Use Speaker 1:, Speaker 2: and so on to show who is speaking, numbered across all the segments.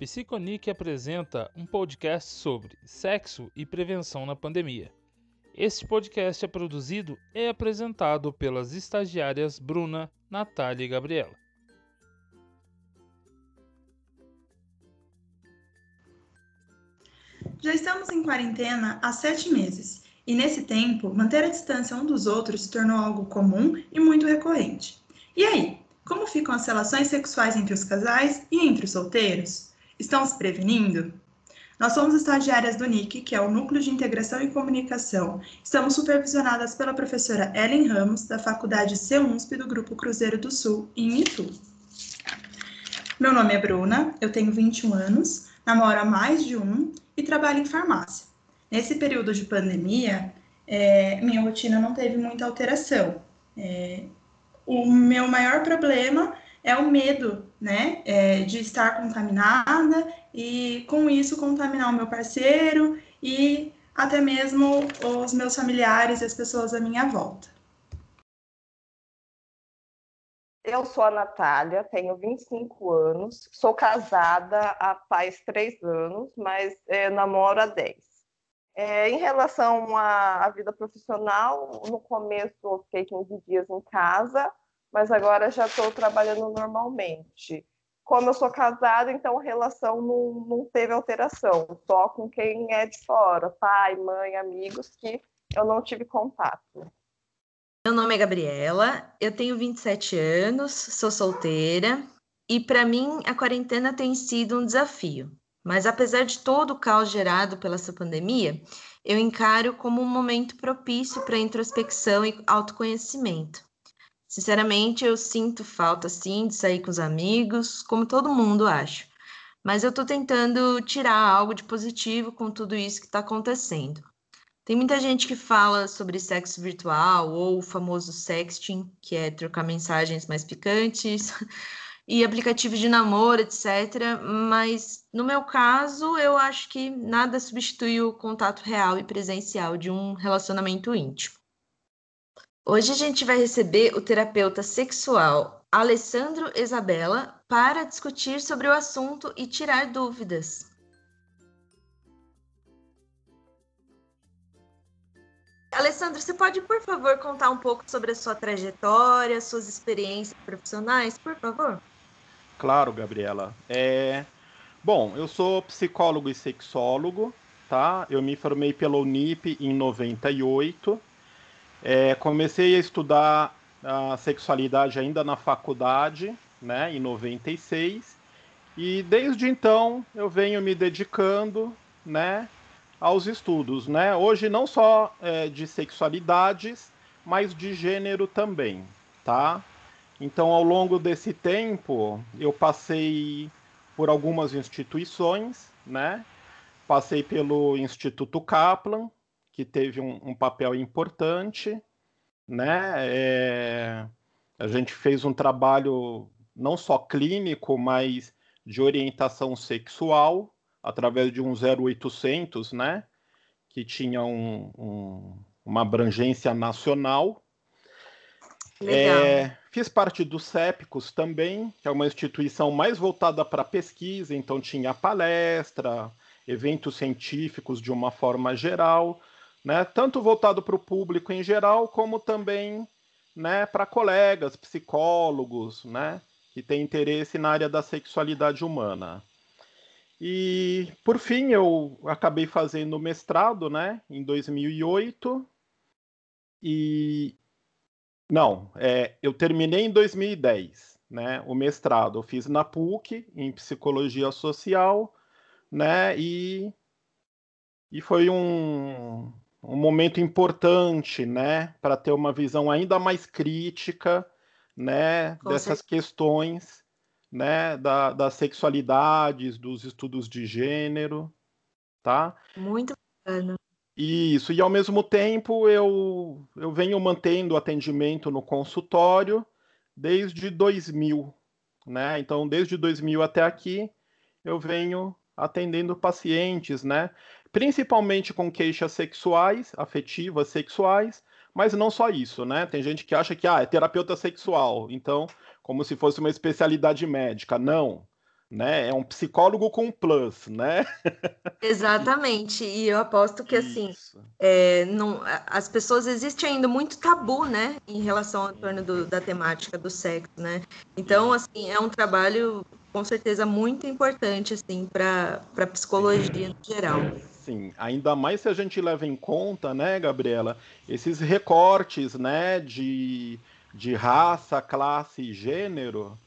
Speaker 1: Psiconic apresenta um podcast sobre sexo e prevenção na pandemia. Este podcast é produzido e apresentado pelas estagiárias Bruna, Natália e Gabriela.
Speaker 2: Já estamos em quarentena há sete meses e, nesse tempo, manter a distância um dos outros se tornou algo comum e muito recorrente. E aí, como ficam as relações sexuais entre os casais e entre os solteiros? Estão se prevenindo? Nós somos estagiárias do NIC, que é o Núcleo de Integração e Comunicação. Estamos supervisionadas pela professora Ellen Ramos, da Faculdade CUNSP do Grupo Cruzeiro do Sul, em Itu. Meu nome é Bruna, eu tenho 21 anos, namoro há mais de um e trabalho em farmácia. Nesse período de pandemia, é, minha rotina não teve muita alteração. É, o meu maior problema é o medo, né, é, de estar contaminada e com isso contaminar o meu parceiro e até mesmo os meus familiares e as pessoas à minha volta.
Speaker 3: Eu sou a Natália, tenho 25 anos, sou casada há faz três anos, mas é, namoro há 10. É, em relação à, à, vida profissional, no começo eu fiquei 15 dias em casa, mas agora já estou trabalhando normalmente. Como eu sou casada, então a relação não, não teve alteração, só com quem é de fora, pai, mãe, amigos, que eu não tive contato.
Speaker 4: Meu nome é Gabriela, eu tenho 27 anos, sou solteira e para mim a quarentena tem sido um desafio. Mas apesar de todo o caos gerado pela essa pandemia, eu encaro como um momento propício para introspecção e autoconhecimento. Sinceramente, eu sinto falta, sim, de sair com os amigos, como todo mundo, acho. Mas eu tô tentando tirar algo de positivo com tudo isso que está acontecendo. Tem muita gente que fala sobre sexo virtual ou o famoso sexting, que é trocar mensagens mais picantes, e aplicativos de namoro, etc. Mas no meu caso, eu acho que nada substitui o contato real e presencial de um relacionamento íntimo. Hoje a gente vai receber o terapeuta sexual Alessandro Isabella para discutir sobre o assunto e tirar dúvidas. Alessandro, você pode, por favor, contar um pouco sobre a sua trajetória, suas experiências profissionais, por favor?
Speaker 5: Claro, Gabriela. É... Bom, eu sou psicólogo e sexólogo, tá? Eu me formei pela Unip em 98 é, comecei a estudar a sexualidade ainda na faculdade, né, em 96, e desde então eu venho me dedicando, né, aos estudos, né, hoje não só é, de sexualidades, mas de gênero também, tá? Então, ao longo desse tempo, eu passei por algumas instituições, né? Passei pelo Instituto Kaplan, que teve um, um papel importante, né? É, a gente fez um trabalho não só clínico, mas de orientação sexual através de um 0800, né? Que tinha um, um, uma abrangência nacional. É, fiz parte do CEPICOS também, que é uma instituição mais voltada para pesquisa, então tinha palestra, eventos científicos de uma forma geral né? Tanto voltado para o público em geral, como também né, para colegas, psicólogos, né, que têm interesse na área da sexualidade humana. E, por fim, eu acabei fazendo mestrado, né, em 2008. E não, é, eu terminei em 2010, né, o mestrado. Eu fiz na PUC em psicologia social, né, e e foi um, um momento importante, né, para ter uma visão ainda mais crítica, né, Com dessas certeza. questões, né, da, das sexualidades, dos estudos de gênero, tá?
Speaker 4: Muito bacana.
Speaker 5: Isso, e ao mesmo tempo eu, eu venho mantendo atendimento no consultório desde 2000, né? Então, desde 2000 até aqui, eu venho atendendo pacientes, né? Principalmente com queixas sexuais, afetivas sexuais, mas não só isso, né? Tem gente que acha que ah, é terapeuta sexual, então, como se fosse uma especialidade médica. Não. né? É um psicólogo com plus, né?
Speaker 4: Exatamente. E eu aposto que assim, é, não, as pessoas existe ainda muito tabu, né, em relação ao torno do, da temática do sexo, né? Então, assim, é um trabalho com certeza muito importante assim para para psicologia no geral.
Speaker 5: Sim, ainda mais se a gente leva em conta, né, Gabriela, esses recortes, né, de, de raça, classe e gênero,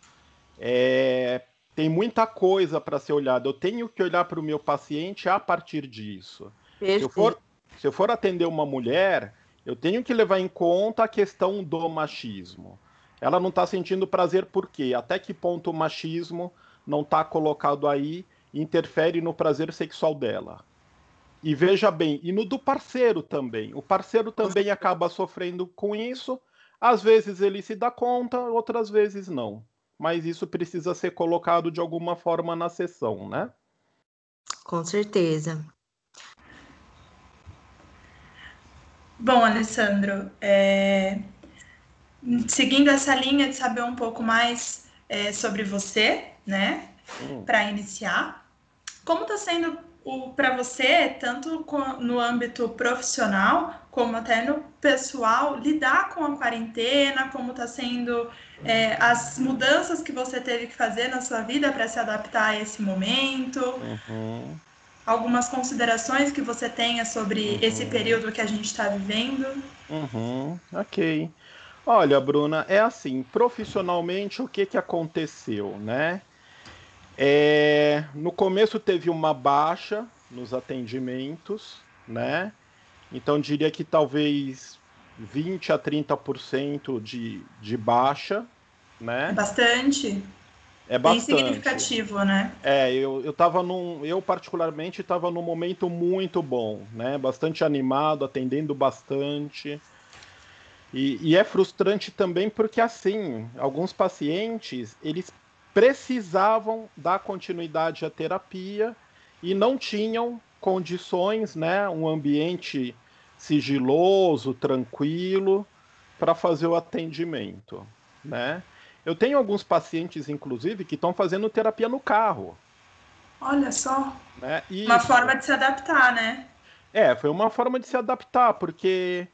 Speaker 5: é, tem muita coisa para ser olhada. Eu tenho que olhar para o meu paciente a partir disso. Se eu, for, se eu for atender uma mulher, eu tenho que levar em conta a questão do machismo. Ela não está sentindo prazer por quê? Até que ponto o machismo não está colocado aí e interfere no prazer sexual dela? E veja bem, e no do parceiro também. O parceiro também acaba sofrendo com isso. Às vezes ele se dá conta, outras vezes não mas isso precisa ser colocado de alguma forma na sessão, né?
Speaker 4: Com certeza.
Speaker 2: Bom, Alessandro, é... seguindo essa linha de saber um pouco mais é, sobre você, né, hum. para iniciar, como está sendo para você, tanto no âmbito profissional como até no pessoal, lidar com a quarentena, como está sendo é, as mudanças que você teve que fazer na sua vida para se adaptar a esse momento? Uhum. Algumas considerações que você tenha sobre uhum. esse período que a gente está vivendo?
Speaker 5: Uhum. Ok. Olha, Bruna, é assim, profissionalmente o que, que aconteceu, né? É, no começo teve uma baixa nos atendimentos, né? Então diria que talvez 20 a 30% de, de baixa, né?
Speaker 2: É bastante.
Speaker 5: É bastante.
Speaker 2: Bem significativo, né?
Speaker 5: É, eu, eu tava num. Eu, particularmente, estava num momento muito bom, né? Bastante animado, atendendo bastante. E, e, é frustrante também porque, assim, alguns pacientes, eles precisavam dar continuidade à terapia e não tinham condições, né, um ambiente sigiloso, tranquilo para fazer o atendimento, né? Eu tenho alguns pacientes, inclusive, que estão fazendo terapia no carro.
Speaker 2: Olha só. Né? Uma forma de se adaptar, né?
Speaker 5: É, foi uma forma de se adaptar, porque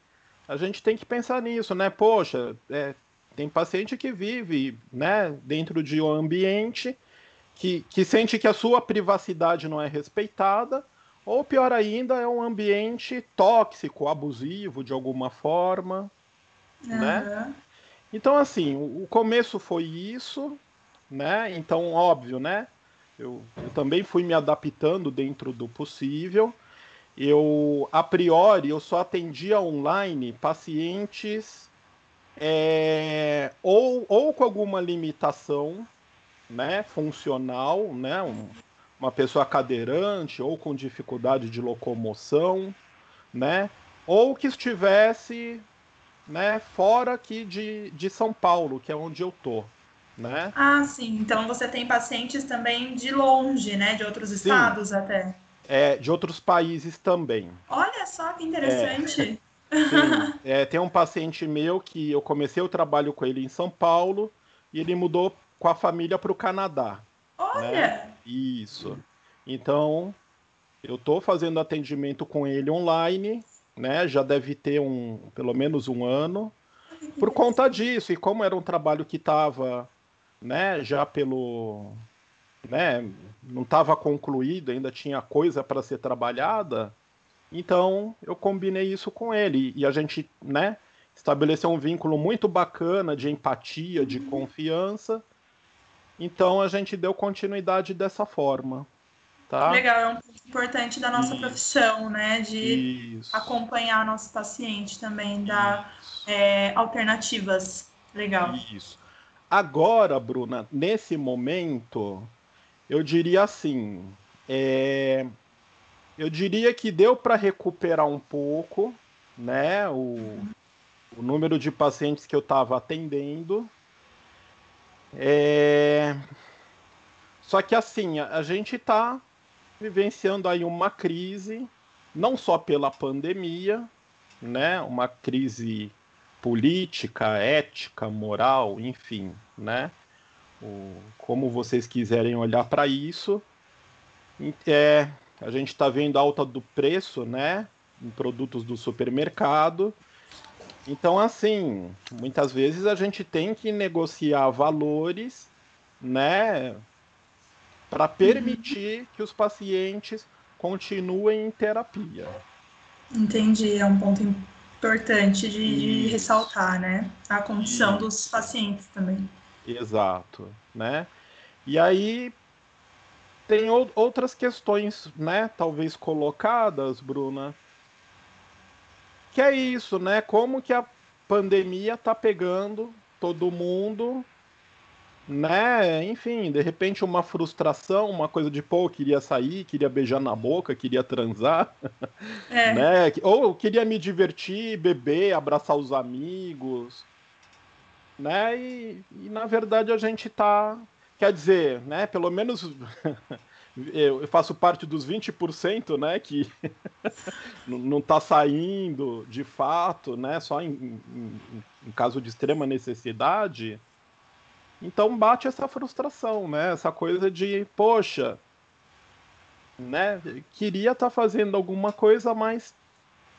Speaker 5: a gente tem que pensar nisso, né? Poxa, é, tem paciente que vive né, dentro de um ambiente que, que sente que a sua privacidade não é respeitada, ou pior ainda, é um ambiente tóxico, abusivo de alguma forma. Uhum. Né? Então, assim, o começo foi isso, né? Então, óbvio, né? Eu, eu também fui me adaptando dentro do possível. Eu, a priori, eu só atendia online pacientes é, ou, ou com alguma limitação né, funcional, né, um, uma pessoa cadeirante ou com dificuldade de locomoção, né, ou que estivesse né, fora aqui de, de São Paulo, que é onde eu tô. Né?
Speaker 2: Ah, sim. Então você tem pacientes também de longe, né? De outros estados sim. até.
Speaker 5: É, de outros países também.
Speaker 2: Olha só que interessante.
Speaker 5: É. é, tem um paciente meu que eu comecei o trabalho com ele em São Paulo e ele mudou com a família para o Canadá.
Speaker 2: Olha! Né?
Speaker 5: Isso. Então, eu estou fazendo atendimento com ele online, né? Já deve ter um, pelo menos um ano. Por conta disso, e como era um trabalho que estava, né, já pelo, né, não estava concluído, ainda tinha coisa para ser trabalhada, então eu combinei isso com ele e a gente, né, estabeleceu um vínculo muito bacana de empatia, de uhum. confiança. Então a gente deu continuidade dessa forma. Tá?
Speaker 2: Legal, é um ponto importante da nossa Isso. profissão, né? De Isso. acompanhar nosso paciente também, dar é, alternativas. Legal.
Speaker 5: Isso. Agora, Bruna, nesse momento, eu diria assim: é, eu diria que deu para recuperar um pouco, né? O, o número de pacientes que eu estava atendendo. É... Só que assim, a, gente está vivenciando aí uma crise, não só pela pandemia, né? Uma crise política, ética, moral, enfim, né? o, como vocês quiserem olhar para isso. É, a gente está vendo alta do preço, né, em produtos do supermercado. Então, assim, muitas vezes a gente tem que negociar valores, né, para permitir que os pacientes continuem em terapia.
Speaker 2: Entendi, é um ponto importante de, de ressaltar, né? A condição Isso. dos pacientes também.
Speaker 5: Exato, né? E aí tem outras questões, né? Talvez colocadas, Bruna, que é isso, né? Como que a pandemia tá pegando todo mundo né? Enfim, de repente uma frustração, uma coisa de pô, queria sair, queria beijar na boca, queria transar, é. né? Ou queria me divertir, beber, abraçar os amigos, né? E, e na verdade a gente tá, quer dizer, né? Pelo menos eu faço parte dos 20%, né, que não está saindo de fato, né, só em, em, em caso de extrema necessidade, então bate essa frustração, né? Essa coisa de, poxa, né? Queria estar tá fazendo alguma coisa, mas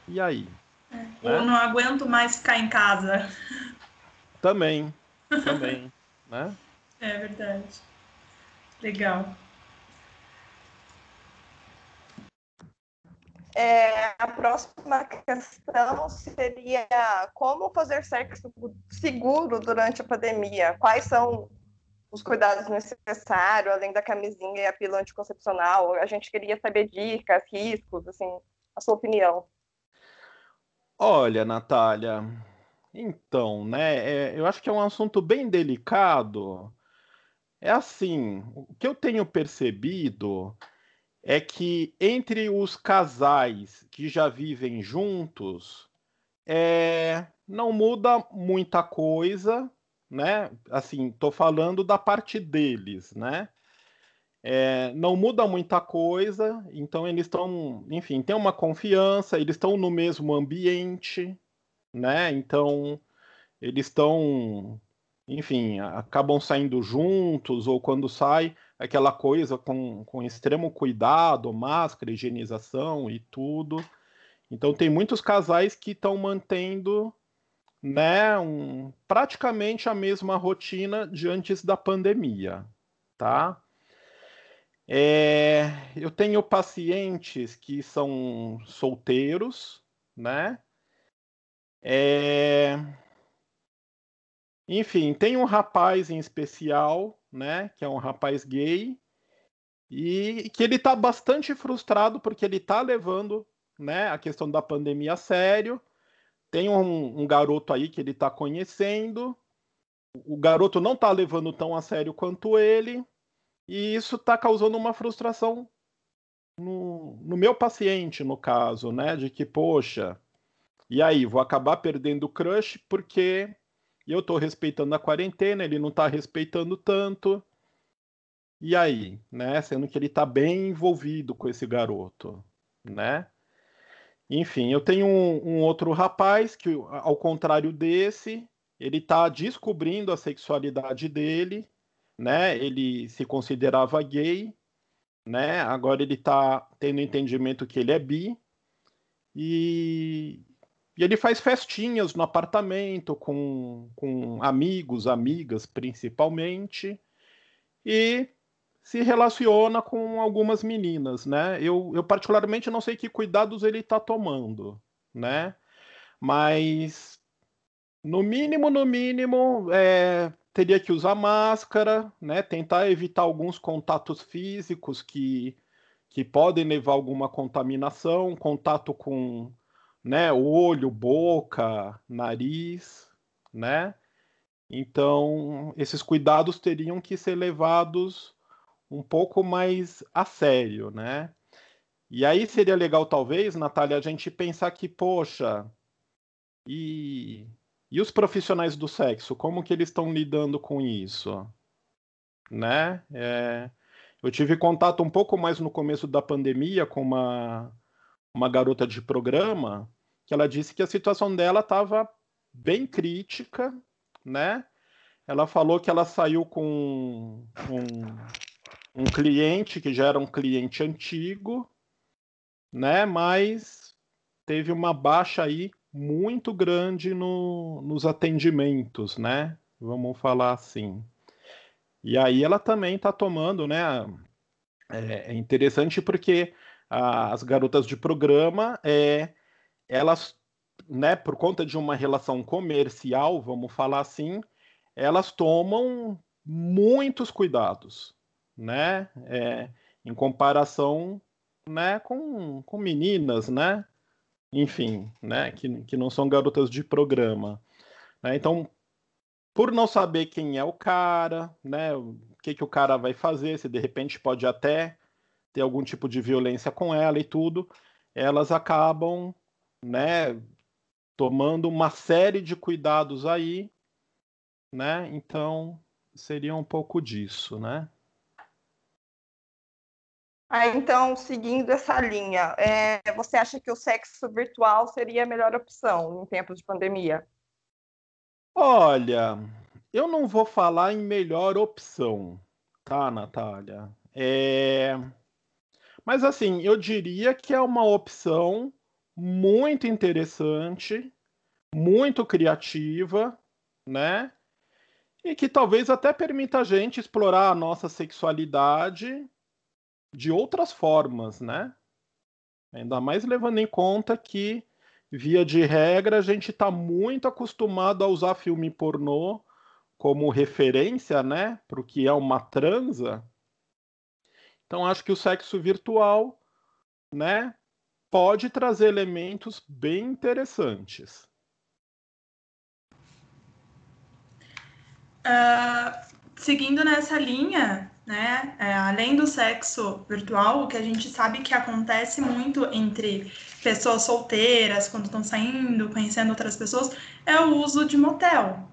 Speaker 5: e aí?
Speaker 2: É. Né? Ou não aguento mais ficar em casa.
Speaker 5: Também, também, né?
Speaker 2: É verdade. Legal.
Speaker 3: É, a próxima questão seria como fazer sexo seguro durante a pandemia? Quais são os cuidados necessários, além da camisinha e a pílula anticoncepcional? A gente queria saber dicas, riscos, assim, a sua opinião.
Speaker 5: Olha, Natália, então, né, é, eu acho que é um assunto bem delicado. É assim, o que eu tenho percebido é que entre os casais que já vivem juntos, é, não muda muita coisa, né? Assim, tô falando da parte deles, né? É, não muda muita coisa, então eles estão, enfim, tem uma confiança, eles estão no mesmo ambiente, né? Então eles estão, enfim, acabam saindo juntos ou quando sai aquela coisa com, com extremo cuidado, máscara, higienização e tudo. Então tem muitos casais que estão mantendo né, um, praticamente a mesma rotina de antes da pandemia, tá? É, eu tenho pacientes que são solteiros, né? É, enfim, tem um rapaz em especial né? Que é um rapaz gay e que ele está bastante frustrado porque ele está levando, né? A questão da pandemia a sério. Tem um, um garoto aí que ele está conhecendo. O garoto não está levando tão a sério quanto ele e isso está causando uma frustração no, no, meu paciente, no caso, né? De que, poxa, e aí, vou acabar perdendo o crush porque eu estou respeitando a quarentena, ele não está respeitando tanto. E aí, né? Sendo que ele está bem envolvido com esse garoto, né? Enfim, eu tenho um, um, outro rapaz que, ao contrário desse, ele está descobrindo a sexualidade dele, né? Ele se considerava gay, né? Agora ele está tendo entendimento que ele é bi e, e ele faz festinhas no apartamento com, com amigos, amigas principalmente, e se relaciona com algumas meninas, né? Eu, eu particularmente não sei que cuidados ele está tomando, né? Mas no mínimo, no mínimo, é, teria que usar máscara, né? Tentar evitar alguns contatos físicos que, que podem levar a alguma contaminação, contato com né? Olho, boca, nariz, né? Então, esses cuidados teriam que ser levados um pouco mais a sério, né? E aí seria legal, talvez, Natália, a gente pensar que, poxa, e, e os profissionais do sexo, como que eles estão lidando com isso? Né? É, eu tive contato um pouco mais no começo da pandemia com uma, uma garota de programa que ela disse que a situação dela estava bem crítica, né? ela falou que ela saiu com um, um cliente que já era um cliente antigo, né? Mas teve uma baixa aí muito grande no, nos atendimentos, né? Vamos falar assim. E aí ela também está tomando, né? É, é, interessante porque as garotas de programa, é, elas, né, por conta de uma relação comercial, vamos falar assim, elas tomam muitos cuidados, né? É, em comparação, né, com, com meninas, né? Enfim, né, que, que não são garotas de programa. Né? Então, por não saber quem é o cara, né, o que, que o cara vai fazer, se de repente pode até ter algum tipo de violência com ela e tudo, elas acabam, né, tomando uma série de cuidados aí, né? Então, seria um pouco disso, né?
Speaker 3: Ah, então, seguindo essa linha, é, você acha que o sexo virtual seria a melhor opção em tempos de pandemia?
Speaker 5: Olha, eu não vou falar em melhor opção, tá, Natália? É... Mas assim, eu diria que é uma opção muito interessante, muito criativa, né? E que talvez até permita a gente explorar a nossa sexualidade de outras formas, né? Ainda mais levando em conta que via de regra, a gente está muito acostumado a usar filme pornô como referência, né, para o que é uma transa. Então, acho que o sexo virtual, né, pode trazer elementos bem interessantes.
Speaker 2: Uh, seguindo nessa linha, né? É, além do sexo virtual, o que a gente sabe que acontece muito entre pessoas solteiras, quando estão saindo, conhecendo outras pessoas, é o uso de motel.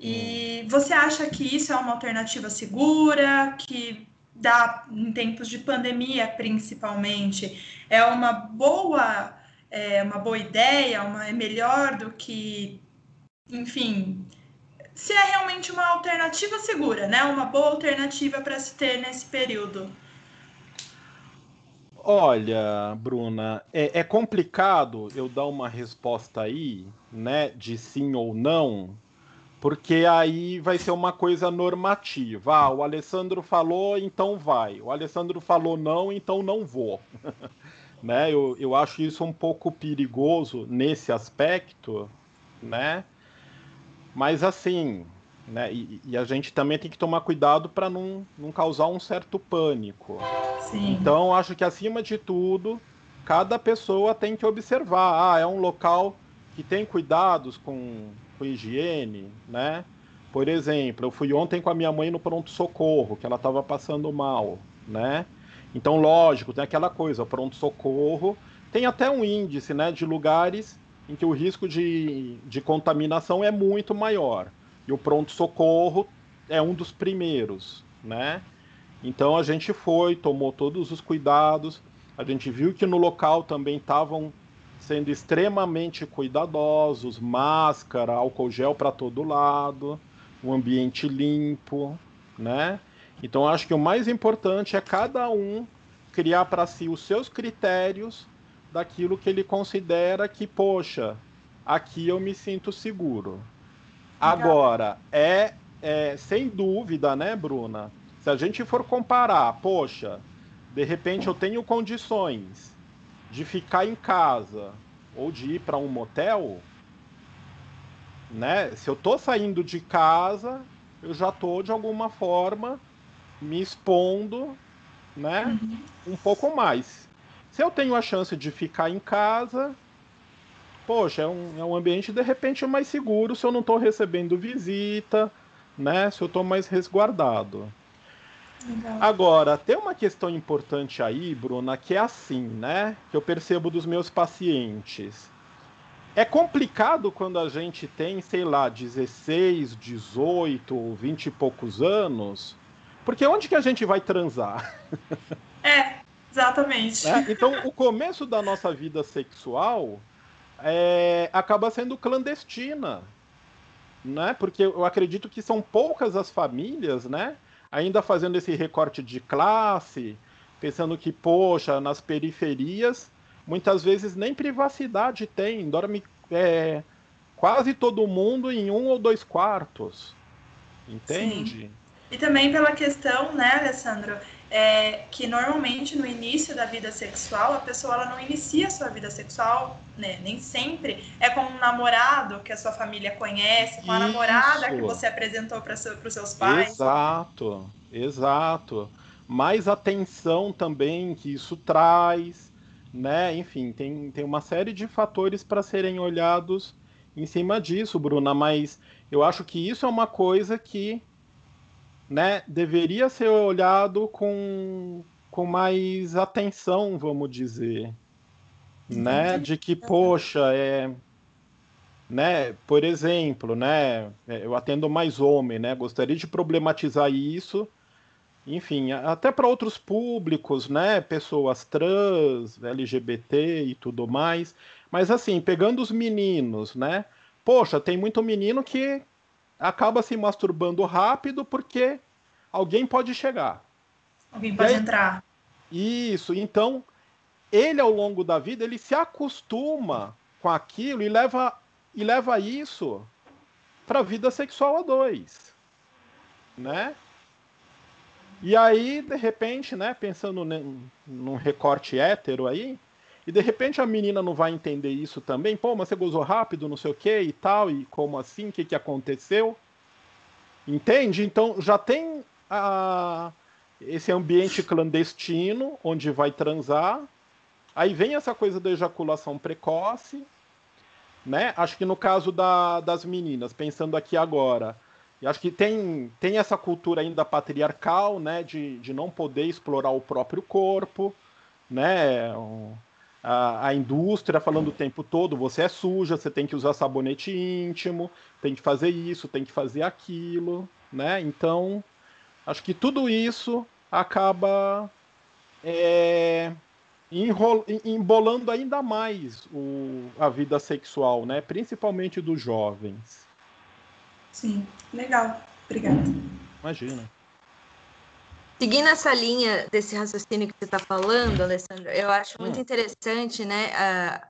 Speaker 2: E hum. você acha que isso é uma alternativa segura, que dá em tempos de pandemia, principalmente, é uma boa, é uma boa ideia, uma, é melhor do que, enfim, se é realmente uma alternativa segura, né? Uma boa alternativa para se ter nesse período.
Speaker 5: Olha, Bruna, é, é, complicado eu dar uma resposta aí, né, de sim ou não, porque aí vai ser uma coisa normativa. Ah, o Alessandro falou, então vai. O Alessandro falou não, então não vou. né? Eu, eu acho isso um pouco perigoso nesse aspecto, né? Mas assim, né? E, e, a gente também tem que tomar cuidado para não, não causar um certo pânico. Sim. Então, acho que acima de tudo, cada pessoa tem que observar. Ah, é um local que tem cuidados com, com higiene, né? Por exemplo, eu fui ontem com a minha mãe no pronto-socorro, que ela estava passando mal, né? Então, lógico, tem aquela coisa, pronto-socorro tem até um índice, né, de lugares em que o risco de, de contaminação é muito maior. E o pronto-socorro é um dos primeiros, né? Então a gente foi, tomou todos os cuidados, a gente viu que no local também estavam sendo extremamente cuidadosos, máscara, álcool gel para todo lado, um ambiente limpo, né? Então acho que o mais importante é cada um criar para si os seus critérios daquilo que ele considera que, poxa, aqui eu me sinto seguro. Agora, é, é sem dúvida, né, Bruna? Se a gente for comparar, poxa, de repente eu tenho condições de ficar em casa ou de ir para um motel, né? Se eu tô saindo de casa, eu já tô de alguma forma me expondo, né? Uhum. Um pouco mais. Se eu tenho a chance de ficar em casa, poxa, é um, é um ambiente de repente mais seguro se eu não estou recebendo visita, né? Se eu estou mais resguardado. Legal. Agora, tem uma questão importante aí, Bruna, que é assim, né? Que eu percebo dos meus pacientes. É complicado quando a gente tem, sei lá, 16, 18, 20 e poucos anos, porque onde que a gente vai transar?
Speaker 2: É, Exatamente.
Speaker 5: Né? Então, o começo da nossa vida sexual é, acaba sendo clandestina. né? Porque eu acredito que são poucas as famílias, né? Ainda fazendo esse recorte de classe, pensando que, poxa, nas periferias, muitas vezes nem privacidade tem, dorme é, quase todo mundo em um ou dois quartos. Entende? Sim.
Speaker 2: E também pela questão, né, Alessandro, é, que normalmente no início da vida sexual a pessoa ela não inicia a sua vida sexual, né, nem sempre é com um namorado que a sua família conhece, com a Isso. namorada que você apresentou para seu, os seus pais.
Speaker 5: Exato, exato. Mais atenção também que isso traz, né? Enfim, tem, tem uma série de fatores para serem olhados em cima disso, Bruna, mas eu acho que isso é uma coisa que né, deveria ser olhado com, com mais atenção, vamos dizer. Né? De que, poxa, é. Né, por exemplo, né, eu atendo mais homem, né, gostaria de problematizar isso, enfim, até para outros públicos, né, pessoas trans, LGBT e tudo mais, mas assim, pegando os meninos, né, poxa, tem muito menino que acaba se masturbando rápido porque alguém pode chegar.
Speaker 2: Alguém pode aí, entrar.
Speaker 5: Isso, então ele ao longo da vida ele se acostuma com aquilo e leva e leva isso para a vida sexual a dois, né? E aí, de repente, né, pensando num recorte hétero aí, e de repente a menina não vai entender isso também, pô, mas você gozou rápido, não sei o que e tal, e como assim, o que, que aconteceu? Entende? Então já tem a, esse ambiente clandestino onde vai transar. Aí vem essa coisa da ejaculação precoce, né? Acho que no caso da, das meninas, pensando aqui agora, acho que tem, tem essa cultura ainda patriarcal, né? De, de não poder explorar o próprio corpo, né? A, a, indústria falando o tempo todo, você é suja, você tem que usar sabonete íntimo, tem que fazer isso, tem que fazer aquilo, né? Então, acho que tudo isso acaba é, enrol, embolando ainda mais o, a vida sexual, né? Principalmente dos jovens.
Speaker 2: Sim, legal. Obrigada.
Speaker 5: Imagina.
Speaker 4: Seguindo essa linha desse raciocínio que você está falando, Alessandro, eu acho muito hum. interessante, né? A,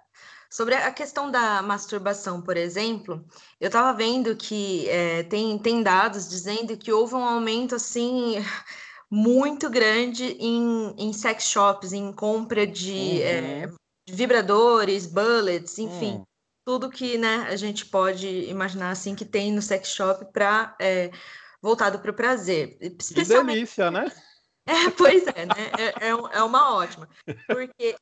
Speaker 4: sobre a questão da masturbação, por exemplo, eu estava vendo que é, tem, tem dados dizendo que houve um aumento assim muito grande em, em sex shops, em compra de é, uhum. é, vibradores, bullets, enfim. Uhum. Tudo que né, a gente pode imaginar assim que tem no sex shop para é, voltado para o prazer.
Speaker 5: Especialmente... Que delícia, né?
Speaker 4: É, pois é, né? É, é, é uma ótima. Porque,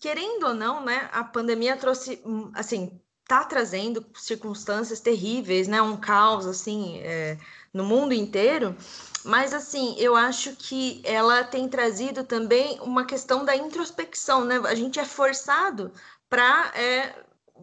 Speaker 4: querendo ou não, né, a pandemia trouxe, hum, assim, tá trazendo circunstâncias terríveis, né? Um caos, assim, é, no mundo inteiro. Mas, assim, eu acho que ela tem trazido também uma questão da introspecção, né? A gente é forçado para é,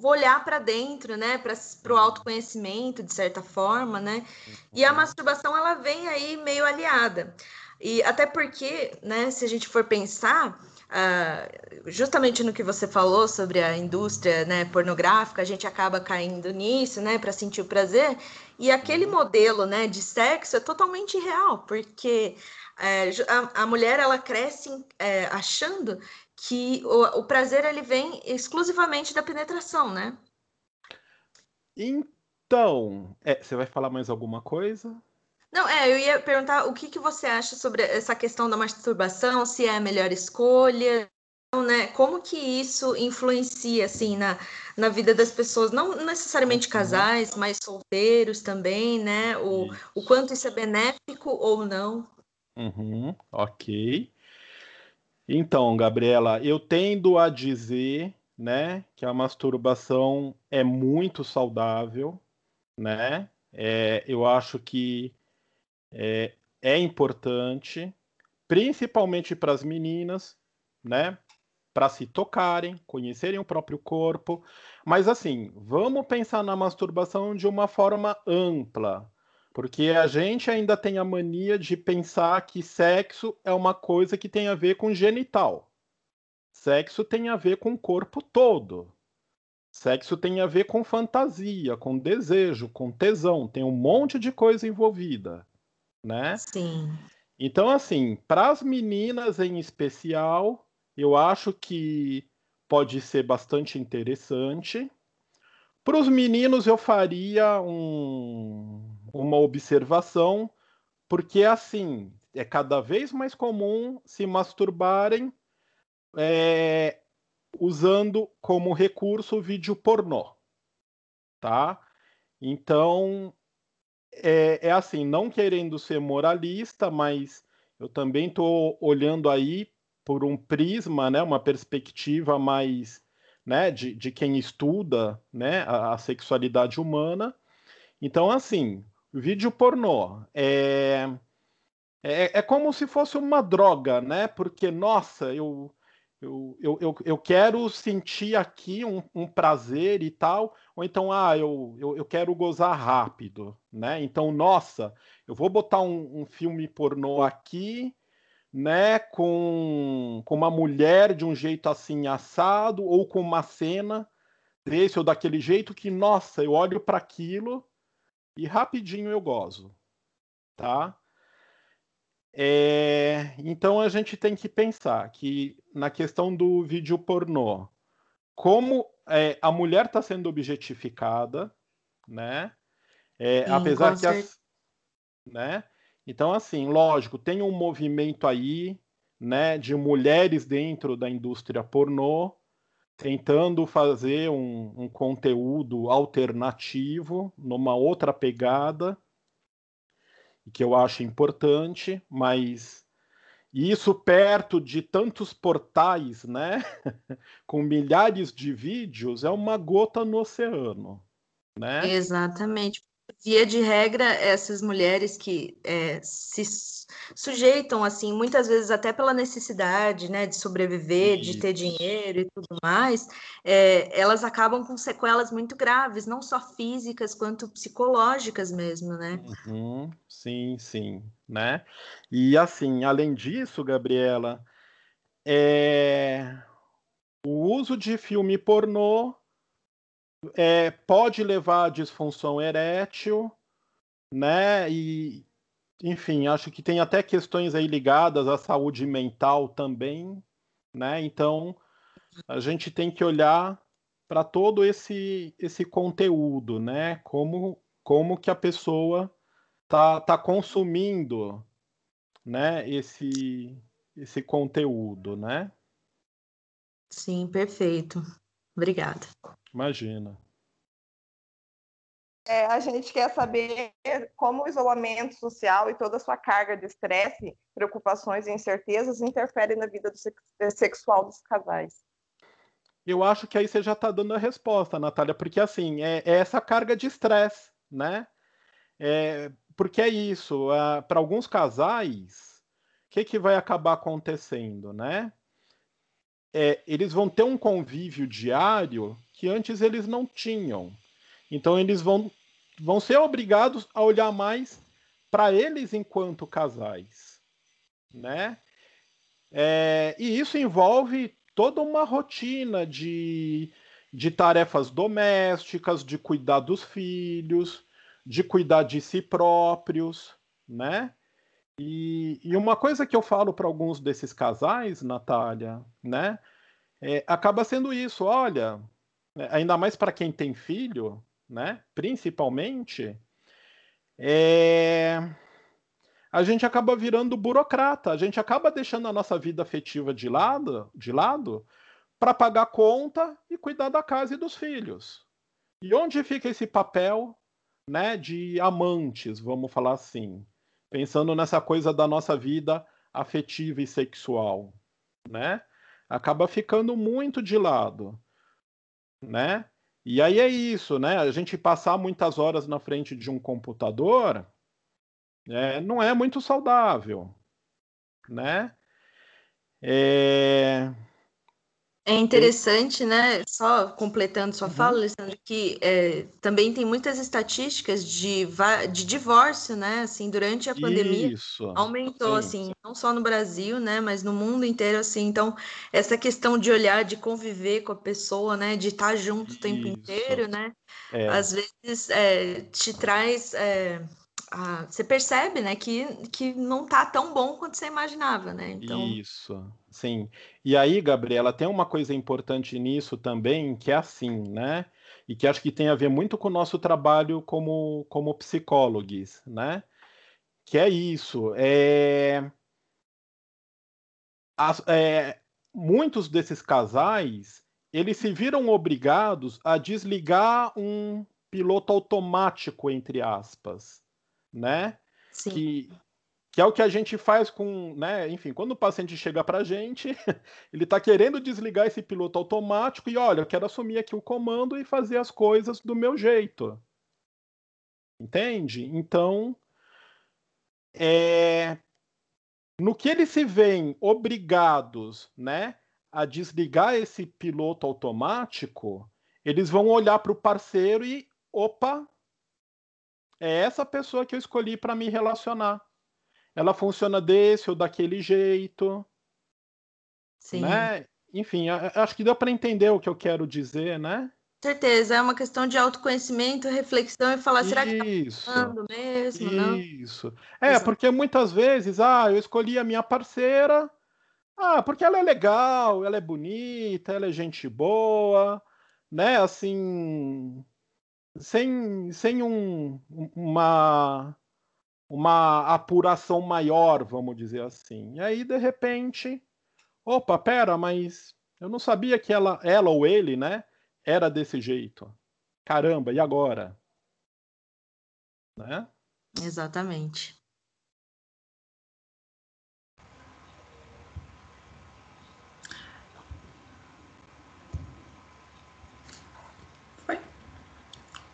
Speaker 4: olhar para dentro, né, para o autoconhecimento, de certa forma, né, e a uhum. masturbação, ela vem aí meio aliada, e até porque, né, se a gente for pensar, uh, justamente no que você falou sobre a indústria, né, pornográfica, a gente acaba caindo nisso, né, para sentir o prazer, e aquele uhum. modelo, né, de sexo é totalmente irreal, porque é, a, a, mulher ela cresce é, achando que o, o prazer ele vem exclusivamente da penetração, né?
Speaker 5: Então, é, você vai falar mais alguma coisa?
Speaker 4: Não, é, eu ia perguntar o que, que você acha sobre essa questão da masturbação, se é a melhor escolha, né? Como que isso influencia, assim, na, na vida das pessoas, não necessariamente casais, mas solteiros também, né? O, o quanto isso é benéfico ou não.
Speaker 5: Uhum, ok. Então, Gabriela, eu tendo a dizer, né, que a masturbação é muito saudável, né? É, eu acho que é, é importante, principalmente para as meninas, né? Para se tocarem, conhecerem o próprio corpo. Mas assim, vamos pensar na masturbação de uma forma ampla, porque a gente ainda tem a mania de pensar que sexo é uma coisa que tem a ver com genital. Sexo tem a ver com o corpo todo. Sexo tem a ver com fantasia, com desejo, com tesão, tem um monte de coisa envolvida, né?
Speaker 4: Sim.
Speaker 5: Então, assim, para as meninas em especial, eu acho que pode ser bastante interessante. Para os meninos, eu faria um, uma observação, porque, assim, é cada vez mais comum se masturbarem é, usando como recurso vídeo pornô, tá? Então, é, é assim, não querendo ser moralista, mas eu também estou olhando aí por um prisma, né, uma perspectiva mais né, de, de quem estuda né, a, a sexualidade humana. Então, assim, vídeo pornô é, é, é como se fosse uma droga, né? Porque, nossa, eu, eu, eu, eu, eu quero sentir aqui um, um, prazer e tal, ou então, ah, eu, eu, eu, quero gozar rápido, né? Então, nossa, eu vou botar um, um filme pornô aqui, né, com, com uma mulher de um jeito assim assado, ou com uma cena desse ou daquele jeito que, nossa, eu olho para aquilo e rapidinho eu gozo, tá? É, então a gente tem que pensar que na questão do vídeo pornô, como é, a mulher está sendo objetificada, né? É, Sim, apesar que as, né? Então assim, lógico, tem um movimento aí, né, de mulheres dentro da indústria pornô tentando fazer um, um conteúdo alternativo numa outra pegada que eu acho importante, mas isso perto de tantos portais, né, com milhares de vídeos, é uma gota no oceano, né?
Speaker 4: Exatamente via de regra, essas mulheres que é, se sujeitam, assim, muitas vezes até pela necessidade, né, de sobreviver, de ter dinheiro e tudo mais, é, elas acabam com sequelas muito graves, não só físicas, quanto psicológicas mesmo, né?
Speaker 5: Uhum. Sim, sim, né? E assim, além disso, Gabriela, é... o uso de filme pornô é, pode levar à disfunção erétil, né? E, enfim, acho que tem até questões aí ligadas à saúde mental também, né? Então, a gente tem que olhar para todo esse esse conteúdo, né? Como como que a pessoa tá, tá consumindo, né? Esse esse conteúdo, né?
Speaker 4: Sim, perfeito. Obrigada.
Speaker 5: Imagina.
Speaker 3: É, a gente quer saber como o isolamento social e toda a sua carga de estresse, preocupações e incertezas interferem na vida do sexual dos casais.
Speaker 5: Eu acho que aí você já está dando a resposta, Natália, porque assim, é, é essa carga de estresse, né? É, porque é isso, é, para alguns casais, o que, que vai acabar acontecendo, né? É, eles vão ter um convívio diário que antes eles não tinham. Então eles vão, vão ser obrigados a olhar mais para eles enquanto casais, né? É, e isso envolve toda uma rotina de, de tarefas domésticas, de cuidar dos filhos, de cuidar de si próprios, né? E, e uma coisa que eu falo para alguns desses casais, Natália, né? É, acaba sendo isso, olha, né, ainda mais para quem tem filho, né? Principalmente, é... a gente acaba virando burocrata, a gente acaba deixando a nossa vida afetiva de lado, de lado, para pagar conta e cuidar da casa e dos filhos. E onde fica esse papel, né, de amantes, vamos falar assim, pensando nessa coisa da nossa vida afetiva e sexual, né? Acaba ficando muito de lado né? E aí é isso, né? A gente passar muitas horas na frente de um computador é, não é muito saudável, né? É...
Speaker 4: É interessante, né? Só completando sua uhum. fala, Alessandro, que é, também tem muitas estatísticas de, de divórcio, né? Assim, durante a pandemia
Speaker 5: Isso.
Speaker 4: aumentou, Sim. assim, não só no Brasil, né? Mas no mundo inteiro, assim. Então, essa questão de olhar, de conviver com a pessoa, né? De estar junto o tempo Isso. inteiro, né? É. Às vezes é, te traz é, a, você percebe, né, que, que não tá tão bom quanto você imaginava, né?
Speaker 5: Então... Isso, sim. E aí, Gabriela, tem uma coisa importante nisso também, que é assim, né? E que acho que tem a ver muito com o nosso trabalho como, como psicólogos, né? Que é isso. É... As, é... Muitos desses casais, eles se viram obrigados a desligar um piloto automático, entre aspas, né?
Speaker 4: Sim.
Speaker 5: Que, que é o que a gente faz com, né? Enfim, quando o paciente chega para a gente, ele está querendo desligar esse piloto automático e olha, eu quero assumir aqui o comando e fazer as coisas do meu jeito. Entende? Então, é, no que eles se veem obrigados, né, a desligar esse piloto automático, eles vão olhar para o parceiro e, opa, é essa pessoa que eu escolhi para me relacionar. Ela funciona desse ou daquele jeito. Sim. Né? Enfim, acho que deu para entender o que eu quero dizer, né?
Speaker 4: certeza, é uma questão de autoconhecimento, reflexão e falar, será que tá funcionando mesmo? Não?
Speaker 5: Isso. É, Exato. porque muitas vezes, ah, eu escolhi a minha parceira, ah, porque ela é legal, ela é bonita, ela é gente boa, né? Assim, sem, sem um, uma, uma apuração maior, vamos dizer assim. E aí, de repente, opa, pera, mas eu não sabia que ela, ela ou ele, né, era desse jeito. Caramba, e agora? Né?
Speaker 4: Exatamente.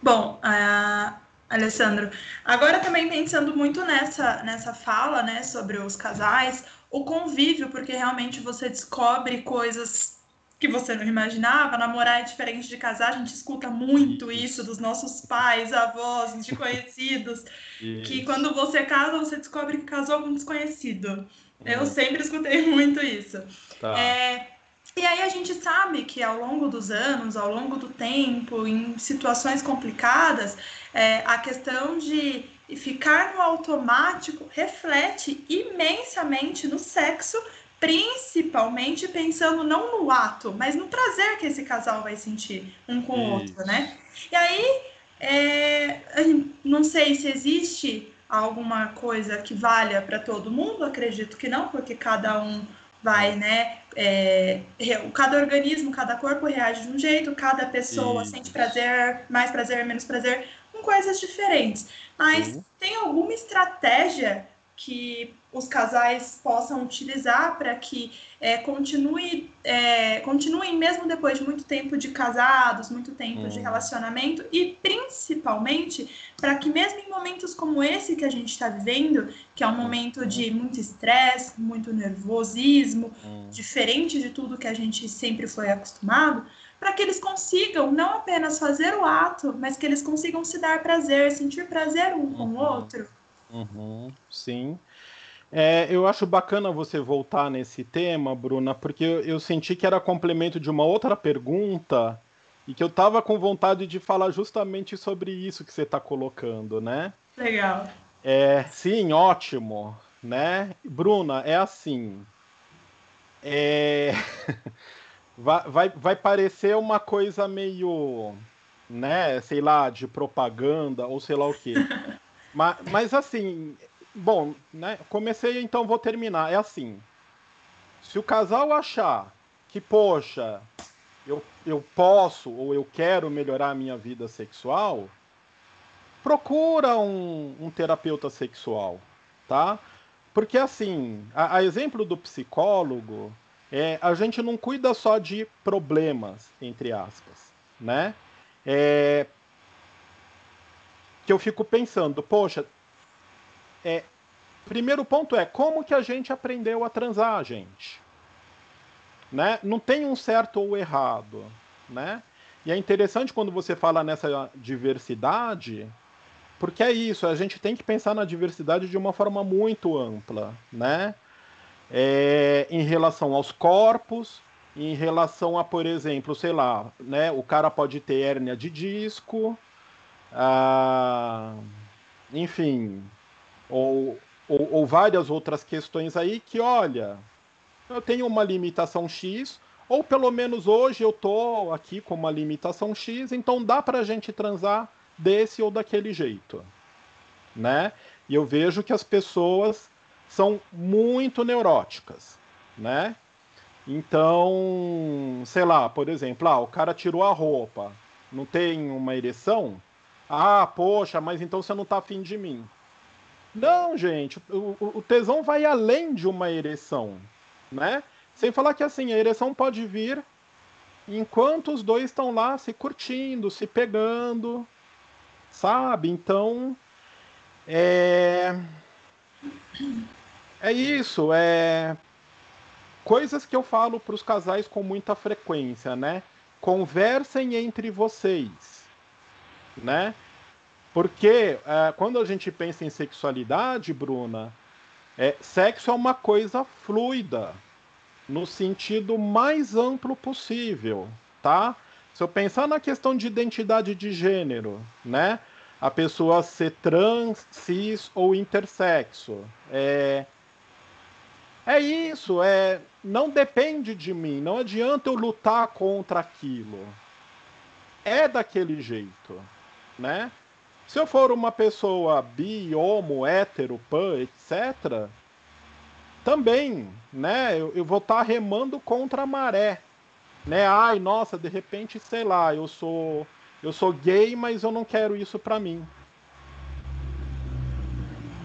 Speaker 2: Bom, uh, Alessandro, agora também pensando muito nessa, nessa fala, né, sobre os casais, o convívio, porque realmente você descobre coisas que você não imaginava. Namorar é diferente de casar, a gente escuta muito isso dos nossos pais, avós, de conhecidos, que quando você casa, você descobre que casou com um desconhecido. Eu uhum. sempre escutei muito isso. Tá. É, e aí a gente sabe que ao longo dos anos, ao longo do tempo, em situações complicadas, é, a questão de ficar no automático reflete imensamente no sexo, principalmente pensando não no ato, mas no prazer que esse casal vai sentir um com o outro, né? E aí, é, não sei se existe alguma coisa que valha para todo mundo, acredito que não, porque cada um vai, né? É, cada organismo, cada corpo reage de um jeito, cada pessoa Isso. sente prazer, mais prazer, menos prazer, com coisas diferentes. Mas uhum. tem alguma estratégia que os casais possam utilizar para que é, continue, é, continuem mesmo depois de muito tempo de casados, muito tempo de hum. relacionamento e principalmente para que mesmo em momentos como esse que a gente está vivendo, que é um momento de muito estresse, muito nervosismo, hum. diferente de tudo que a gente sempre foi acostumado, para que eles consigam não apenas fazer o ato, mas que eles consigam se dar prazer, sentir prazer um com o uhum. outro.
Speaker 5: Uhum, sim. É, eu acho bacana você voltar nesse tema, Bruna, porque eu, eu, senti que era complemento de uma outra pergunta e que eu estava com vontade de falar justamente sobre isso que você está colocando, né?
Speaker 2: Legal.
Speaker 5: É, sim, ótimo, né? Bruna, é assim. É... vai, vai, vai parecer uma coisa meio, né, sei lá, de propaganda ou sei lá o quê. mas, mas assim, Bom, né? Comecei, então vou terminar. É assim. Se o casal achar que, poxa, eu, eu posso ou eu quero melhorar a minha vida sexual, procura um, um terapeuta sexual, tá? Porque assim, a, a, exemplo do psicólogo, é, a gente não cuida só de problemas, entre aspas, né? É, que eu fico pensando, poxa, é, primeiro ponto é como que a gente aprendeu a transar, gente? né? Não tem um certo ou errado, né? E é interessante quando você fala nessa diversidade, porque é isso, a gente tem que pensar na diversidade de uma forma muito ampla, né? É, em relação aos corpos, em relação a, por exemplo, sei lá, né? O cara pode ter hérnia de disco, ah, enfim, ou, ou, ou várias outras questões aí que, olha, eu tenho uma limitação X, ou pelo menos hoje eu tô aqui com uma limitação X, então dá para a gente transar desse ou daquele jeito, né? E eu vejo que as pessoas são muito neuróticas, né? Então, sei lá, por exemplo, ah, o cara tirou a roupa, não tem uma ereção? Ah, poxa, mas então você não tá afim de mim. Não, gente, o, o tesão vai além de uma ereção, né? Sem falar que assim, a ereção pode vir enquanto os dois estão lá se curtindo, se pegando, sabe? Então, é é isso, é coisas que eu falo para os casais com muita frequência, né? Conversem entre vocês, né? Porque é, quando a gente pensa em sexualidade, Bruna, é, sexo é uma coisa fluida, no sentido mais amplo possível, tá? Se eu pensar na questão de identidade de gênero, né? A pessoa ser trans, cis ou intersexo, é, é isso, é não depende de mim, não adianta eu lutar contra aquilo. É daquele jeito, né? Se eu for uma pessoa bi, homo, hétero, pan, etc., também, né? Eu, eu vou estar tá remando contra a maré, né? Ai, nossa, de repente, sei lá, eu sou eu sou gay, mas eu não quero isso para mim.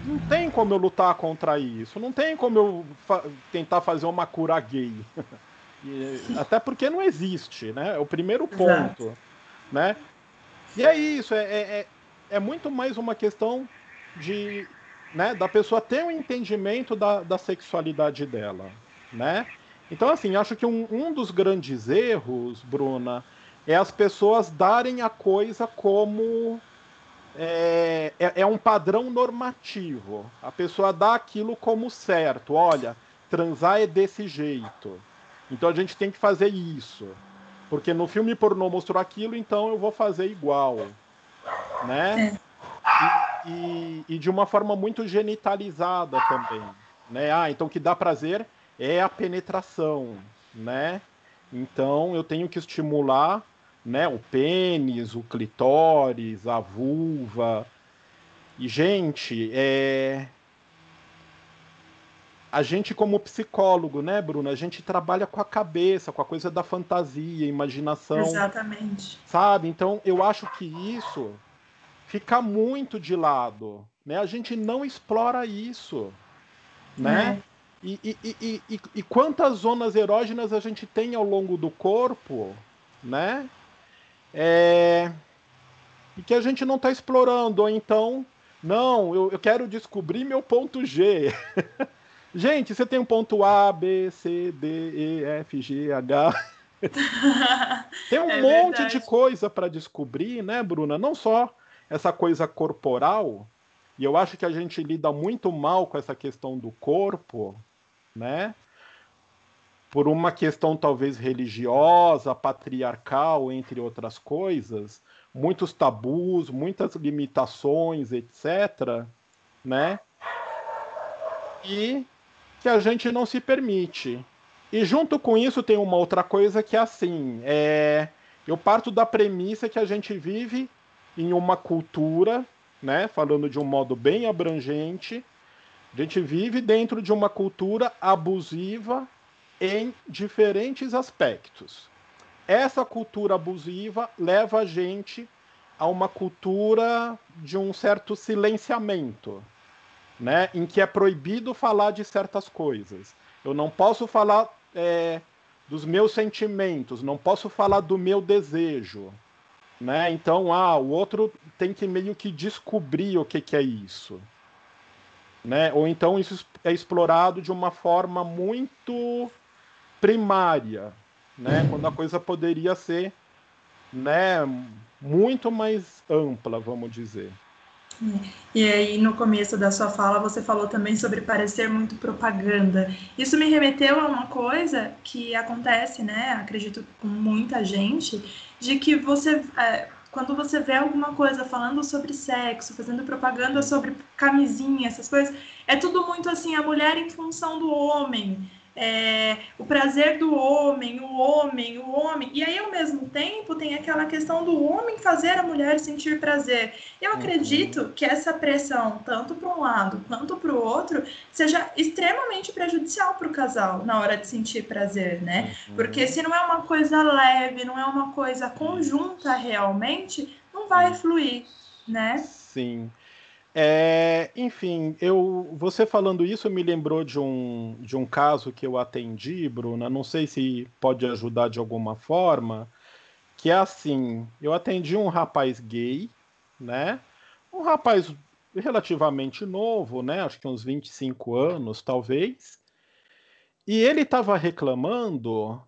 Speaker 5: Não tem como eu lutar contra isso, não tem como eu fa tentar fazer uma cura gay. e, até porque não existe, né? É o primeiro ponto, Exato. né? E é isso, é, é, é muito mais uma questão de, né, da pessoa ter um entendimento da, da sexualidade dela, né? Então, assim, acho que um, um dos grandes erros, Bruna, é as pessoas darem a coisa como é, é, é, um padrão normativo. A pessoa dá aquilo como certo. Olha, transar é desse jeito. Então a gente tem que fazer isso. Porque no filme pornô mostrou aquilo, então eu vou fazer igual né? É. E, e, e, de uma forma muito genitalizada também, né? Ah, então o que dá prazer é a penetração, né? Então eu tenho que estimular, né? O pênis, o clitóris, a vulva. E gente, é a gente como psicólogo, né, Bruna? A gente trabalha com a cabeça, com a coisa da fantasia, imaginação.
Speaker 2: Exatamente.
Speaker 5: Sabe? Então, eu acho que isso fica muito de lado, né? A gente não explora isso, né? É. E, e, e, e, quantas zonas erógenas a gente tem ao longo do corpo, né? É... E que a gente não está explorando, ou então, não, eu, eu quero descobrir meu ponto G. Gente, você tem um ponto A, B, C, D, E, F, G, H. tem um é monte verdade. de coisa para descobrir, né, Bruna? Não só essa coisa corporal, e eu acho que a gente lida muito mal com essa questão do corpo, né? Por uma questão talvez religiosa, patriarcal, entre outras coisas, muitos tabus, muitas limitações, etc, né? E que a gente não se permite. E junto com isso tem uma outra coisa que é assim, é... eu parto da premissa que a gente vive em uma cultura, né, falando de um modo bem abrangente, a gente vive dentro de uma cultura abusiva em diferentes aspectos. Essa cultura abusiva leva a gente a uma cultura de um certo silenciamento, né, em que é proibido falar de certas coisas. Eu não posso falar é, dos meus sentimentos, não posso falar do meu desejo, né? Então, ah, o outro tem que meio que descobrir o que, que é isso. Né? Ou então isso é explorado de uma forma muito primária, né? Quando a coisa poderia ser, né, muito mais ampla, vamos dizer.
Speaker 2: E aí, no começo da sua fala, você falou também sobre parecer muito propaganda. Isso me remeteu a uma coisa que acontece, né? Acredito com muita gente, de que você, é, quando você vê alguma coisa falando sobre sexo, fazendo propaganda sobre camisinha, essas coisas, é tudo muito assim, a mulher em função do homem é, o prazer do homem, o homem, o homem. E aí, ao mesmo tempo, tem aquela questão do homem fazer a mulher sentir prazer. Eu uhum. acredito que essa pressão, tanto para um lado quanto para o outro, seja extremamente prejudicial para o casal na hora de sentir prazer, né? Uhum. Porque se não é uma coisa leve, não é uma coisa conjunta realmente, não vai fluir, né?
Speaker 5: Sim. É, enfim, eu, você falando isso me lembrou de um, de um caso que eu atendi, Bruna. Não sei se pode ajudar de alguma forma. Que é assim: eu atendi um rapaz gay, né? Um rapaz relativamente novo, né? Acho que uns 25 anos, talvez. E ele estava reclamando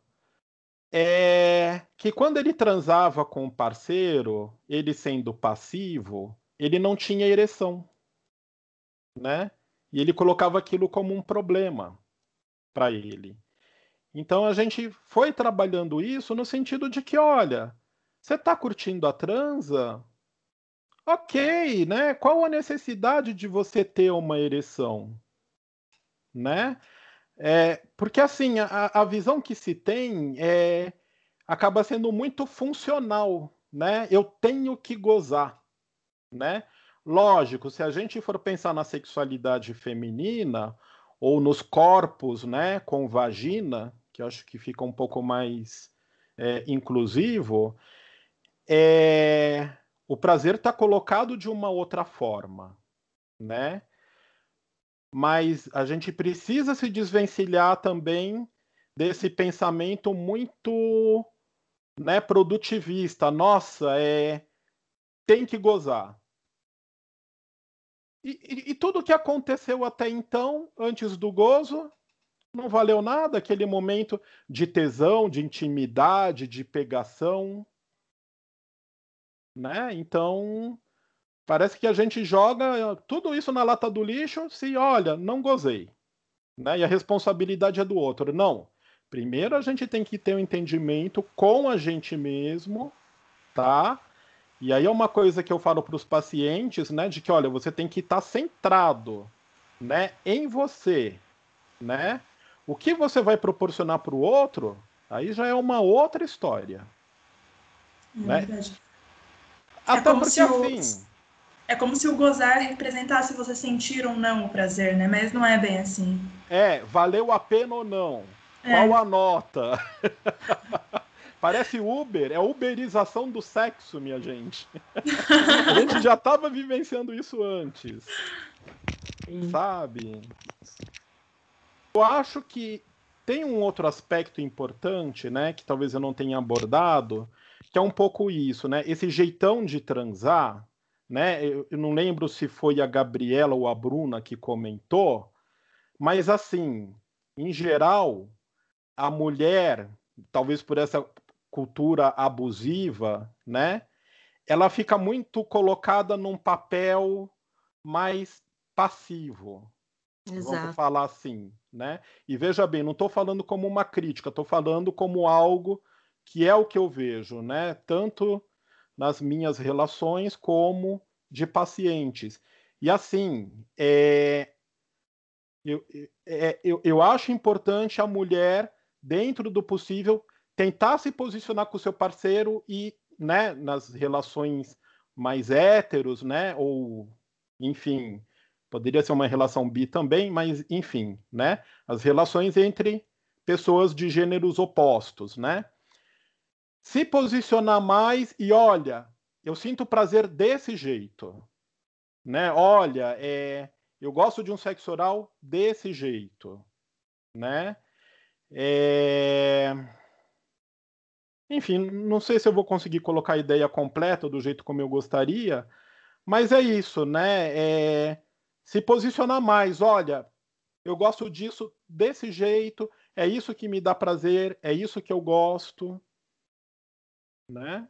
Speaker 5: é, que quando ele transava com o parceiro, ele sendo passivo, ele não tinha ereção, né? E ele colocava aquilo como um problema para ele. Então a gente foi trabalhando isso no sentido de que, olha, você está curtindo a transa? Ok, né? Qual a necessidade de você ter uma ereção? Né? É, porque assim, a, a visão que se tem é, acaba sendo muito funcional, né? Eu tenho que gozar né? Lógico, se a gente for pensar na sexualidade feminina ou nos corpos, né, com vagina, que acho que fica um pouco mais é, inclusivo, é, o prazer está colocado de uma outra forma, né? Mas a gente precisa se desvencilhar também desse pensamento muito né, produtivista. Nossa, é tem que gozar. E, e, e tudo que aconteceu até então, antes do gozo, não valeu nada aquele momento de tesão, de intimidade, de pegação, né? Então, parece que a gente joga tudo isso na lata do lixo se, olha, não gozei, né? E a responsabilidade é do outro. Não. Primeiro a gente tem que ter um entendimento com a gente mesmo, tá? E aí é uma coisa que eu falo para os pacientes, né, de que olha, você tem que estar tá centrado, né, em você, né? O que você vai proporcionar para o outro, aí já é uma outra história. É né? verdade.
Speaker 2: Até é porque assim. É como se o gozar representasse você sentir ou não o prazer, né? Mas não é bem assim.
Speaker 5: É, valeu a pena ou não? É. Qual a nota? Parece Uber, é uberização do sexo, minha gente. a gente já estava vivenciando isso antes. Sabe? Eu acho que tem um outro aspecto importante, né, que talvez eu não tenha abordado, que é um pouco isso, né? Esse jeitão de transar, né? Eu, eu não lembro se foi a Gabriela ou a Bruna que comentou, mas assim, em geral, a mulher, talvez por essa cultura abusiva, né? Ela fica muito colocada num papel mais passivo. Exato. Vamos falar assim, né? E veja bem, não estou falando como uma crítica, estou falando como algo que é o que eu vejo, né? Tanto nas minhas relações como de pacientes. E assim, é, eu, é, eu, eu acho importante a mulher, dentro do possível, tentar se posicionar com o seu parceiro e, né, nas relações mais héteros, né, ou, enfim, poderia ser uma relação bi também, mas, enfim, né, as relações entre pessoas de gêneros opostos, né, se posicionar mais e, olha, eu sinto prazer desse jeito, né, olha, é, eu gosto de um sexo oral desse jeito, né, é enfim, não sei se eu vou conseguir colocar a ideia completa do jeito como eu gostaria, mas é isso, né? É se posicionar mais. Olha, eu gosto disso desse jeito, é isso que me dá prazer, é isso que eu gosto, né?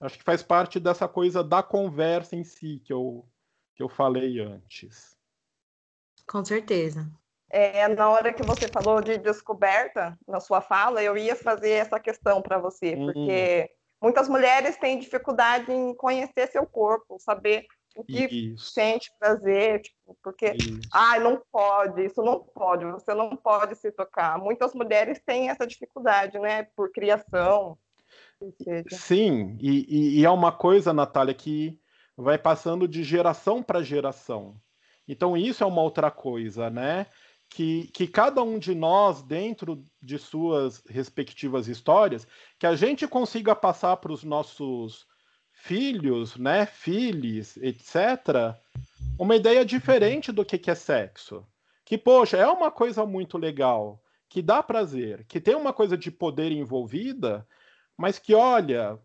Speaker 5: Acho que faz parte dessa coisa da conversa em si que eu, que eu falei antes.
Speaker 4: Com certeza.
Speaker 3: É, na hora que você falou de descoberta na sua fala, eu ia fazer essa questão para você, hum. porque muitas mulheres têm dificuldade em conhecer seu corpo, saber o que isso. sente prazer, tipo, porque, ai, ah, não pode, isso não pode, você não pode se tocar. Muitas mulheres têm essa dificuldade, né, por criação.
Speaker 5: Sim, e, e, é uma coisa, Natália, que vai passando de geração para geração. Então, isso é uma outra coisa, né? Que, que cada um de nós, dentro de suas respectivas histórias, que a gente consiga passar para os nossos filhos, né, filhos, etc., uma ideia diferente do que, que é sexo. Que, poxa, é uma coisa muito legal, que dá prazer, que tem uma coisa de poder envolvida, mas que, olha,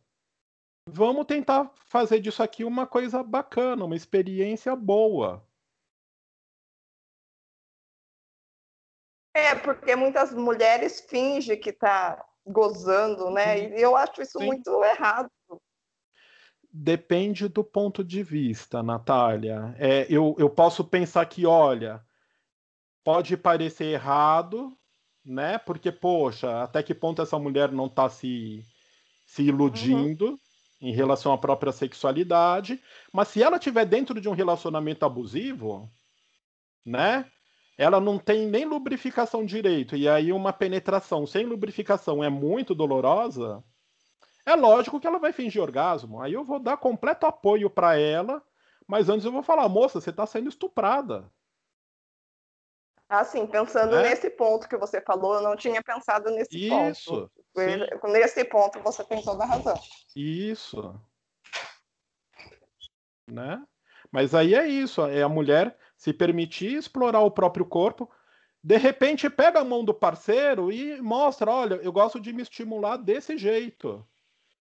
Speaker 5: vamos tentar fazer disso aqui uma coisa bacana, uma experiência boa.
Speaker 3: É, porque muitas mulheres fingem que tá gozando, né? E eu acho isso Sim. muito errado.
Speaker 5: Depende do ponto de vista, Natália. É, eu, eu posso pensar que, olha, pode parecer errado, né? Porque, poxa, até que ponto essa mulher não está se, se iludindo uhum. em relação à própria sexualidade. Mas se ela estiver dentro de um relacionamento abusivo, né? Ela não tem nem lubrificação direito. E aí uma penetração sem lubrificação é muito dolorosa é lógico que ela vai fingir orgasmo. Aí eu vou dar completo apoio para ela, mas antes eu vou falar, moça, você está sendo estuprada.
Speaker 3: Assim, pensando é? nesse ponto que você falou, eu não tinha pensado nesse
Speaker 5: Isso,
Speaker 3: ponto. Nesse ponto você tem toda a razão.
Speaker 5: Isso. Né? Mas aí é isso, é a mulher se permitir explorar o próprio corpo. De repente, pega a mão do parceiro e mostra: olha, eu gosto de me estimular desse jeito.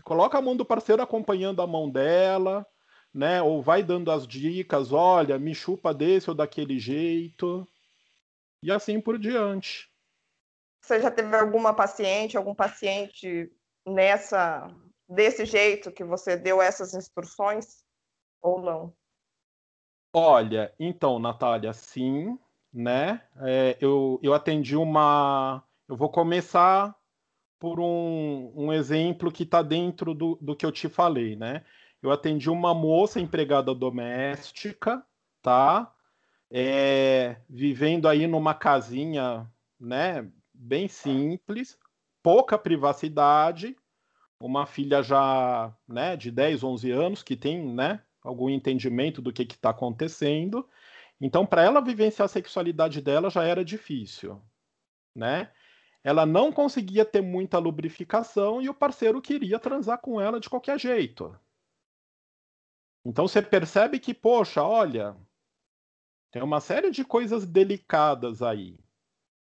Speaker 5: Coloca a mão do parceiro acompanhando a mão dela, né? Ou vai dando as dicas, olha, me chupa desse ou daquele jeito. E assim por diante.
Speaker 3: Você já teve alguma paciente, algum paciente nessa desse jeito que você deu essas instruções ou não?
Speaker 5: Olha, então, Natália, sim, né? É, eu, eu atendi uma. Eu vou começar por um, um exemplo que está dentro do, do que eu te falei, né? Eu atendi uma moça empregada doméstica, tá? É, vivendo aí numa casinha, né? Bem simples, pouca privacidade, uma filha já, né? De 10, 11 anos que tem, né? Algum entendimento do que está acontecendo. Então, para ela vivenciar a sexualidade dela já era difícil, né? ela não conseguia ter muita lubrificação e o parceiro queria transar com ela de qualquer jeito. Então você percebe que, poxa, olha, tem uma série de coisas delicadas aí,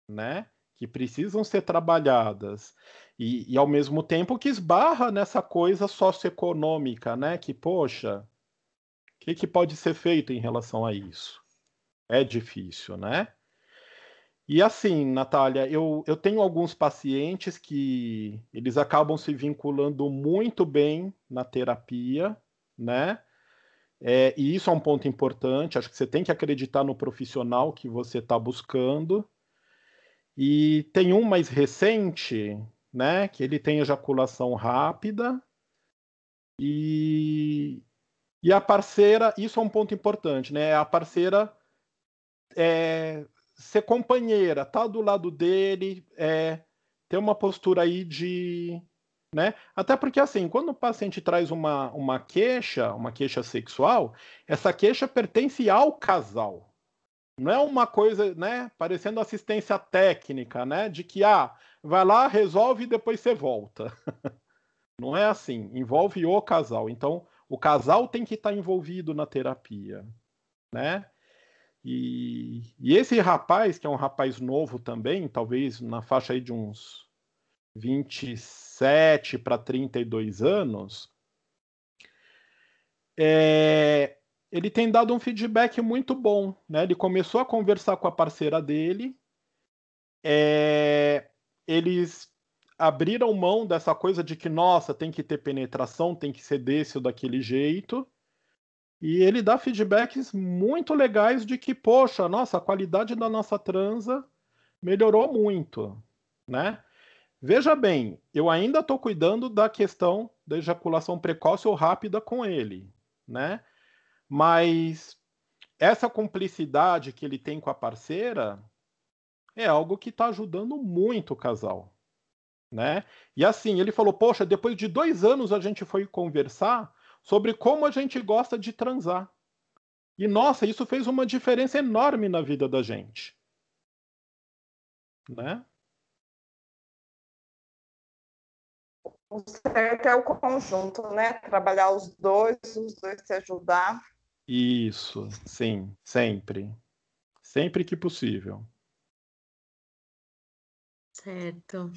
Speaker 5: né? Que precisam ser trabalhadas. E, e ao mesmo tempo que esbarra nessa coisa socioeconômica, né? Que, poxa, que, que pode ser feito em relação a isso? É difícil, né? E assim, Natália, eu, eu tenho alguns pacientes que eles acabam se vinculando muito bem na terapia, né? É, e isso é um ponto importante. Acho que você tem que acreditar no profissional que você está buscando. E tem um mais recente, né? Que ele tem ejaculação rápida. E, e a parceira, isso é um ponto importante, né? A parceira é, ser companheira, tá do lado dele, é, ter uma postura aí de. Né? Até porque, assim, quando o paciente traz uma, uma queixa, uma queixa sexual, essa queixa pertence ao casal. Não é uma coisa, né, parecendo assistência técnica, né, de que, ah, vai lá, resolve e depois você volta. Não é assim, envolve o casal. Então, o casal tem que estar envolvido na terapia, né? E, e, esse rapaz, que é um rapaz novo também, talvez na faixa aí de uns 27 para 32 anos, é, ele tem dado um feedback muito bom. Né? Ele começou a conversar com a parceira dele é, eles abriram mão dessa coisa de que, nossa, tem que ter penetração, tem que ser desse ou daquele jeito. E ele dá feedbacks muito legais de que, poxa, nossa, a qualidade da nossa transa melhorou muito, né? Veja bem, eu ainda estou cuidando da questão da ejaculação precoce ou rápida com ele, né? Mas essa cumplicidade que ele tem com a parceira é algo que está ajudando muito o casal, né? E assim, ele falou, poxa, depois de dois anos a gente foi conversar sobre como a gente gosta de transar. E nossa, isso fez uma diferença enorme na vida da gente, né?
Speaker 3: O certo é o conjunto, né? Trabalhar os dois, os dois se ajudar.
Speaker 5: Isso, sim, sempre. Sempre que possível.
Speaker 4: Certo.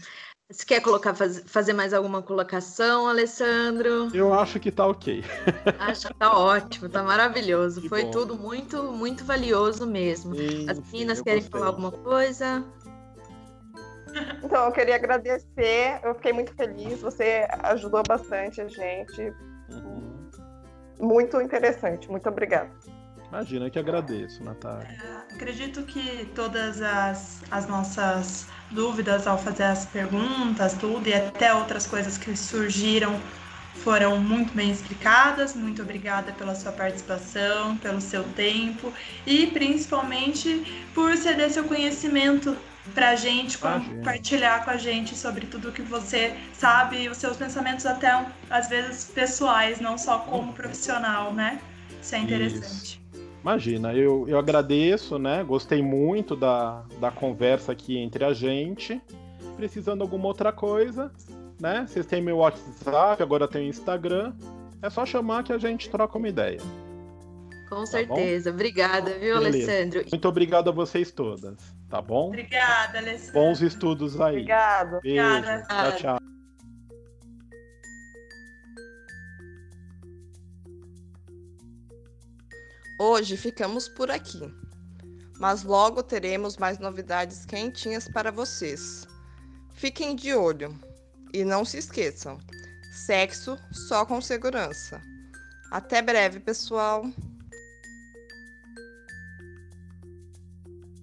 Speaker 4: Você quer colocar, faz, fazer mais alguma colocação, Alessandro?
Speaker 5: Eu acho que tá ok.
Speaker 4: Acho que tá ótimo, tá maravilhoso. Que Foi bom. tudo muito, muito valioso mesmo. Sim, As meninas querem gostei. falar alguma coisa?
Speaker 3: Então, eu queria agradecer, eu fiquei muito feliz, você ajudou bastante a gente. Uhum. Muito interessante, muito obrigada.
Speaker 5: Imagina, que agradeço, Natália.
Speaker 2: É, acredito que todas as, as nossas dúvidas ao fazer as perguntas, tudo, e até outras coisas que surgiram foram muito bem explicadas. Muito obrigada pela sua participação, pelo seu tempo e principalmente por ceder seu conhecimento para a gente compartilhar com a gente sobre tudo que você sabe e os seus pensamentos até às vezes pessoais, não só como profissional, né? Isso é interessante. Isso.
Speaker 5: Imagina, eu, eu agradeço, né? Gostei muito da, da conversa aqui entre a gente. Precisando de alguma outra coisa, né? Vocês têm meu WhatsApp, agora tem o Instagram. É só chamar que a gente troca uma ideia.
Speaker 4: Com tá certeza. Bom? Obrigada, viu, Beleza. Alessandro?
Speaker 5: Muito obrigado a vocês todas, tá bom?
Speaker 2: Obrigada, Alessandro.
Speaker 5: Bons estudos aí.
Speaker 3: Obrigada.
Speaker 5: Beijo. Obrigada. Tchau, tchau.
Speaker 3: Hoje ficamos por aqui, mas logo teremos mais novidades quentinhas para vocês. Fiquem de olho e não se esqueçam: sexo só com segurança. Até breve, pessoal!